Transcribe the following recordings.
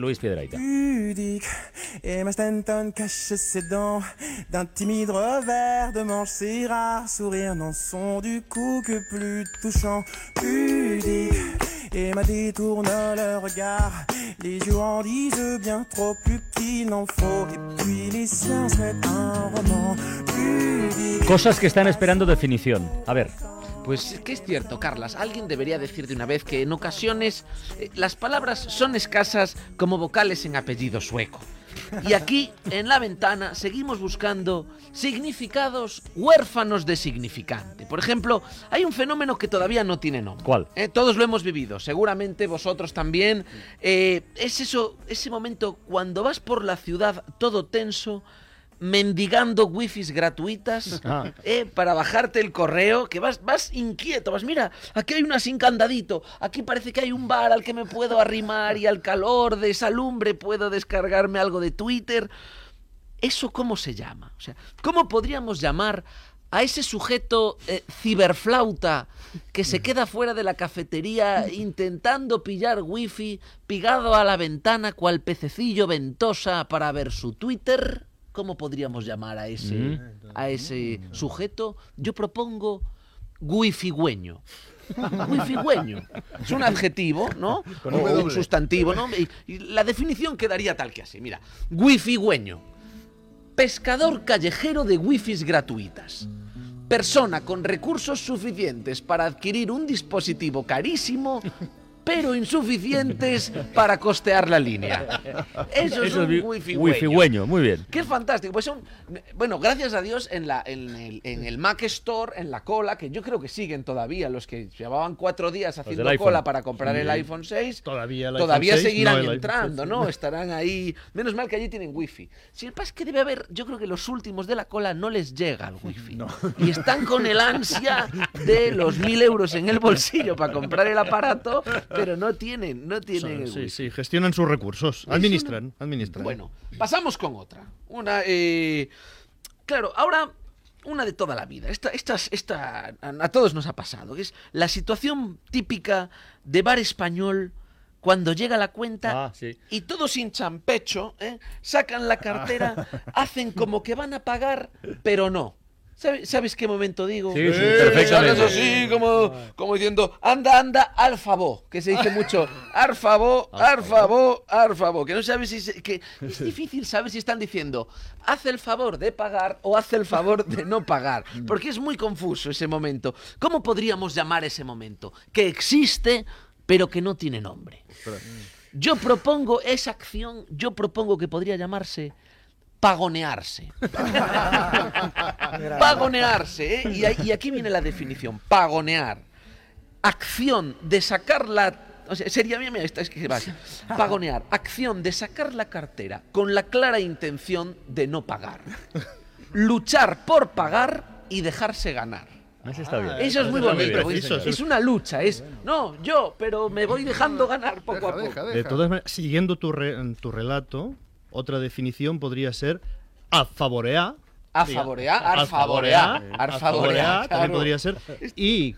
Luis Piedraita. pudique Emma Stanton cache ses dents d'un timide revers de manche ses rares sourires n'en sont du coup que plus touchants. Pudique Emma détourne le regard les yeux en disent bien trop plus qu'il n'en faut. Et puis les siens mettent un roman. Pudique. Cosas que están esperando definición. A ver, Pues es que es cierto, Carlas. Alguien debería decir de una vez que en ocasiones eh, las palabras son escasas como vocales en apellido sueco. Y aquí, en la ventana, seguimos buscando significados huérfanos de significante. Por ejemplo, hay un fenómeno que todavía no tiene nombre. ¿Cuál? Eh, todos lo hemos vivido, seguramente vosotros también. Eh, es eso, ese momento cuando vas por la ciudad todo tenso, mendigando wifis gratuitas Ah. eh, para bajarte el correo, que vas, vas inquieto, vas, mira, aquí hay una sin candadito, aquí parece que hay un bar al que me puedo arrimar y al calor de esa lumbre puedo descargarme algo de Twitter. ¿Eso cómo se llama? O sea, ¿cómo podríamos llamar a ese sujeto eh, ciberflauta que se queda fuera de la cafetería intentando pillar wifi, pegado a la ventana cual pececillo ventosa para ver su Twitter? ¿Cómo podríamos llamar a ese, a ese sujeto? Yo propongo wifigüeño. Wifigüeño. Es un adjetivo, ¿no? Con o un sustantivo, ¿no? Y, y la definición quedaría tal que así. Mira, wifigüeño. Pescador callejero de wifis gratuitas. Persona con recursos suficientes para adquirir un dispositivo carísimo, pero insuficientes para costear la línea. Eso es eso un es wifi wifigüeño, muy bien. Qué fantástico. Pues son, bueno, gracias a Dios en, la, en, el, en el Mac Store, en la cola, que yo creo que siguen todavía los que llevaban cuatro días haciendo cola para comprar el Sí. iPhone 6. Todavía el todavía iPhone 6, seguirán no el entrando, 6. ¿no? Estarán ahí. Menos mal que allí tienen wifi. Si el pasa es que debe haber, yo creo que los últimos de la cola no les llega el wifi. Y están con el ansia de los mil euros en el bolsillo para comprar el aparato, pero no tienen, no tienen Sí, sí, gestionan sus recursos. Administran, administran. Bueno, pasamos con otra. Una, eh, claro, ahora una de toda la vida. Esta, esta, esta a todos nos ha pasado, es la situación típica de bar español cuando llega la cuenta Ah, sí. y todos hinchan pecho, ¿eh? sacan la cartera, hacen como que van a pagar, pero no. ¿Sabe- ¿Sabes qué momento digo? Sí, sí, perfectamente. así, como, como diciendo, anda, anda, al favor, que se dice mucho, favor, ar favor, que no sabes si se- que es difícil saber si están diciendo, haz el favor de pagar o haz el favor de no pagar, porque es muy confuso ese momento. ¿Cómo podríamos llamar ese momento? Que existe, pero que no tiene nombre. Yo propongo esa acción, yo propongo que podría llamarse pagonearse. pagonearse, ¿eh? y, aquí viene la definición, pagonear. Acción de sacar la... O sea, sería mira, mira, esta es que va así. Pagonear, acción de sacar la cartera con la clara intención de no pagar. Luchar por pagar y dejarse ganar. Ese está bien. Eso es muy bonito. preciso, es, una lucha, es no, yo, pero me voy dejando ganar poco a poco. De todas maneras, siguiendo tu, re- tu relato, otra definición podría ser a favorear. A favorear, a ar favorear, favorear, ar a favorear, también podría ser. Y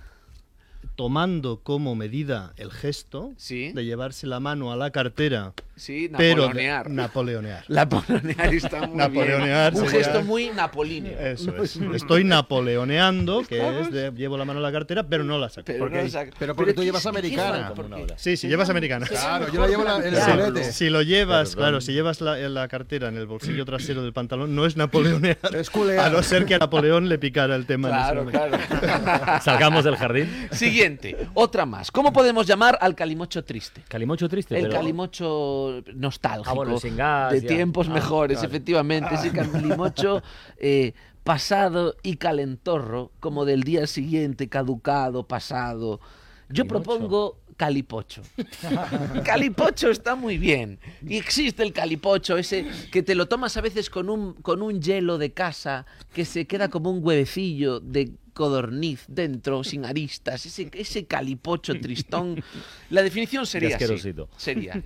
tomando como medida el gesto Sí. de llevarse la mano a la cartera, Sí, pero de- napoleonear. napoleonear. Napoleonear está muy Napoleonear bien. Un sería- gesto muy napolíneo. Eso es. Estoy napoleoneando, que es de llevo la mano a la cartera, pero no la saco. Pero, Porque- no pero porque tú ¿qué- llevas americana. Sí, si llevas americana. Claro, yo la llevo la- en el Sí, culete. si lo llevas, Perdón. claro, si llevas la, la cartera en el bolsillo trasero del pantalón, no es napoleonear. Es culear. A no ser que a Napoleón le picara el tema. en Claro, claro. Salgamos del jardín. Siguiente, otra más. ¿Cómo podemos llamar al calimocho triste? Calimocho triste. El pero- calimocho nostálgico. Ah, bueno, sin gas, de ya. tiempos Ah, mejores, vale. efectivamente. Ese calimocho eh, pasado y calentorro, como del día siguiente, caducado, pasado. Yo propongo calipocho. calipocho está muy bien. Y existe el calipocho, ese que te lo tomas a veces con un, con un hielo de casa, que se queda como un huevecillo de codorniz dentro, sin aristas. Ese, ese calipocho tristón. La definición sería así. Sería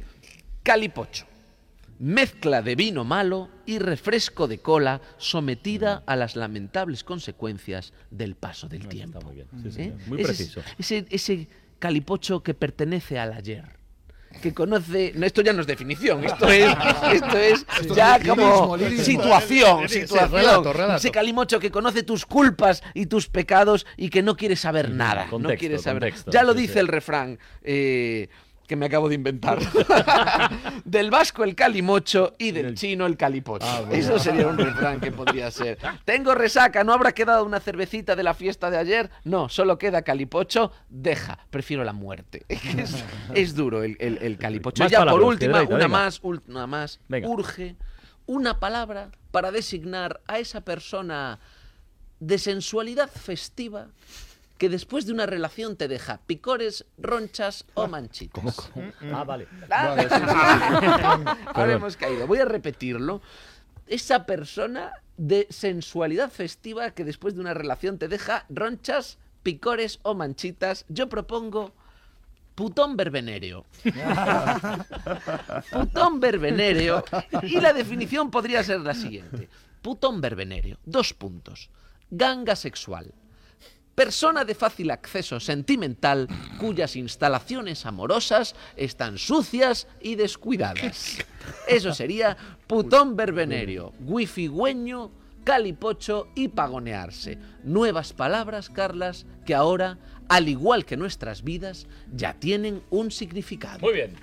calipocho. Mezcla de vino malo y refresco de cola sometida a las lamentables consecuencias del paso del tiempo. Está muy bien. Sí, sí, ¿Eh? Muy Ese- preciso. Ese, ese calipocho que pertenece al ayer. que conoce. No, esto ya no es definición, esto es, esto es ya como lirismo. situación, Sí, sí, situación. relato, relato. Ese calimocho que conoce tus culpas y tus pecados y que no quiere saber nada. no contexto, quiere saber. contexto, Ya lo sí, dice sí. el refrán. eh, que me acabo de inventar. del vasco el calimocho y del chino el calipocho. Ah, Eso sería un refrán que podría ser. Tengo resaca, ¿no habrá quedado una cervecita de la fiesta de ayer? No, solo queda calipocho. Deja, prefiero la muerte. Es, es duro el, el- el calipocho. Más ya por última, una más, una más. Venga. Urge una palabra para designar a esa persona de sensualidad festiva que después de una relación te deja picores, ronchas o manchitas. Ah, vale. Ahora hemos caído. Voy a repetirlo. Esa persona de sensualidad festiva que después de una relación te deja ronchas, picores o manchitas. Yo propongo putón verbenéreo. putón verbenéreo. Y la definición podría ser la siguiente. Putón verbenéreo. Dos puntos. Ganga sexual. Persona de fácil acceso sentimental cuyas instalaciones amorosas están sucias y descuidadas. Eso sería putón verbenerio, wifigüeño, calipocho y pagonearse. Nuevas palabras, Carlas, que ahora, al igual que nuestras vidas, ya tienen un significado. Muy bien.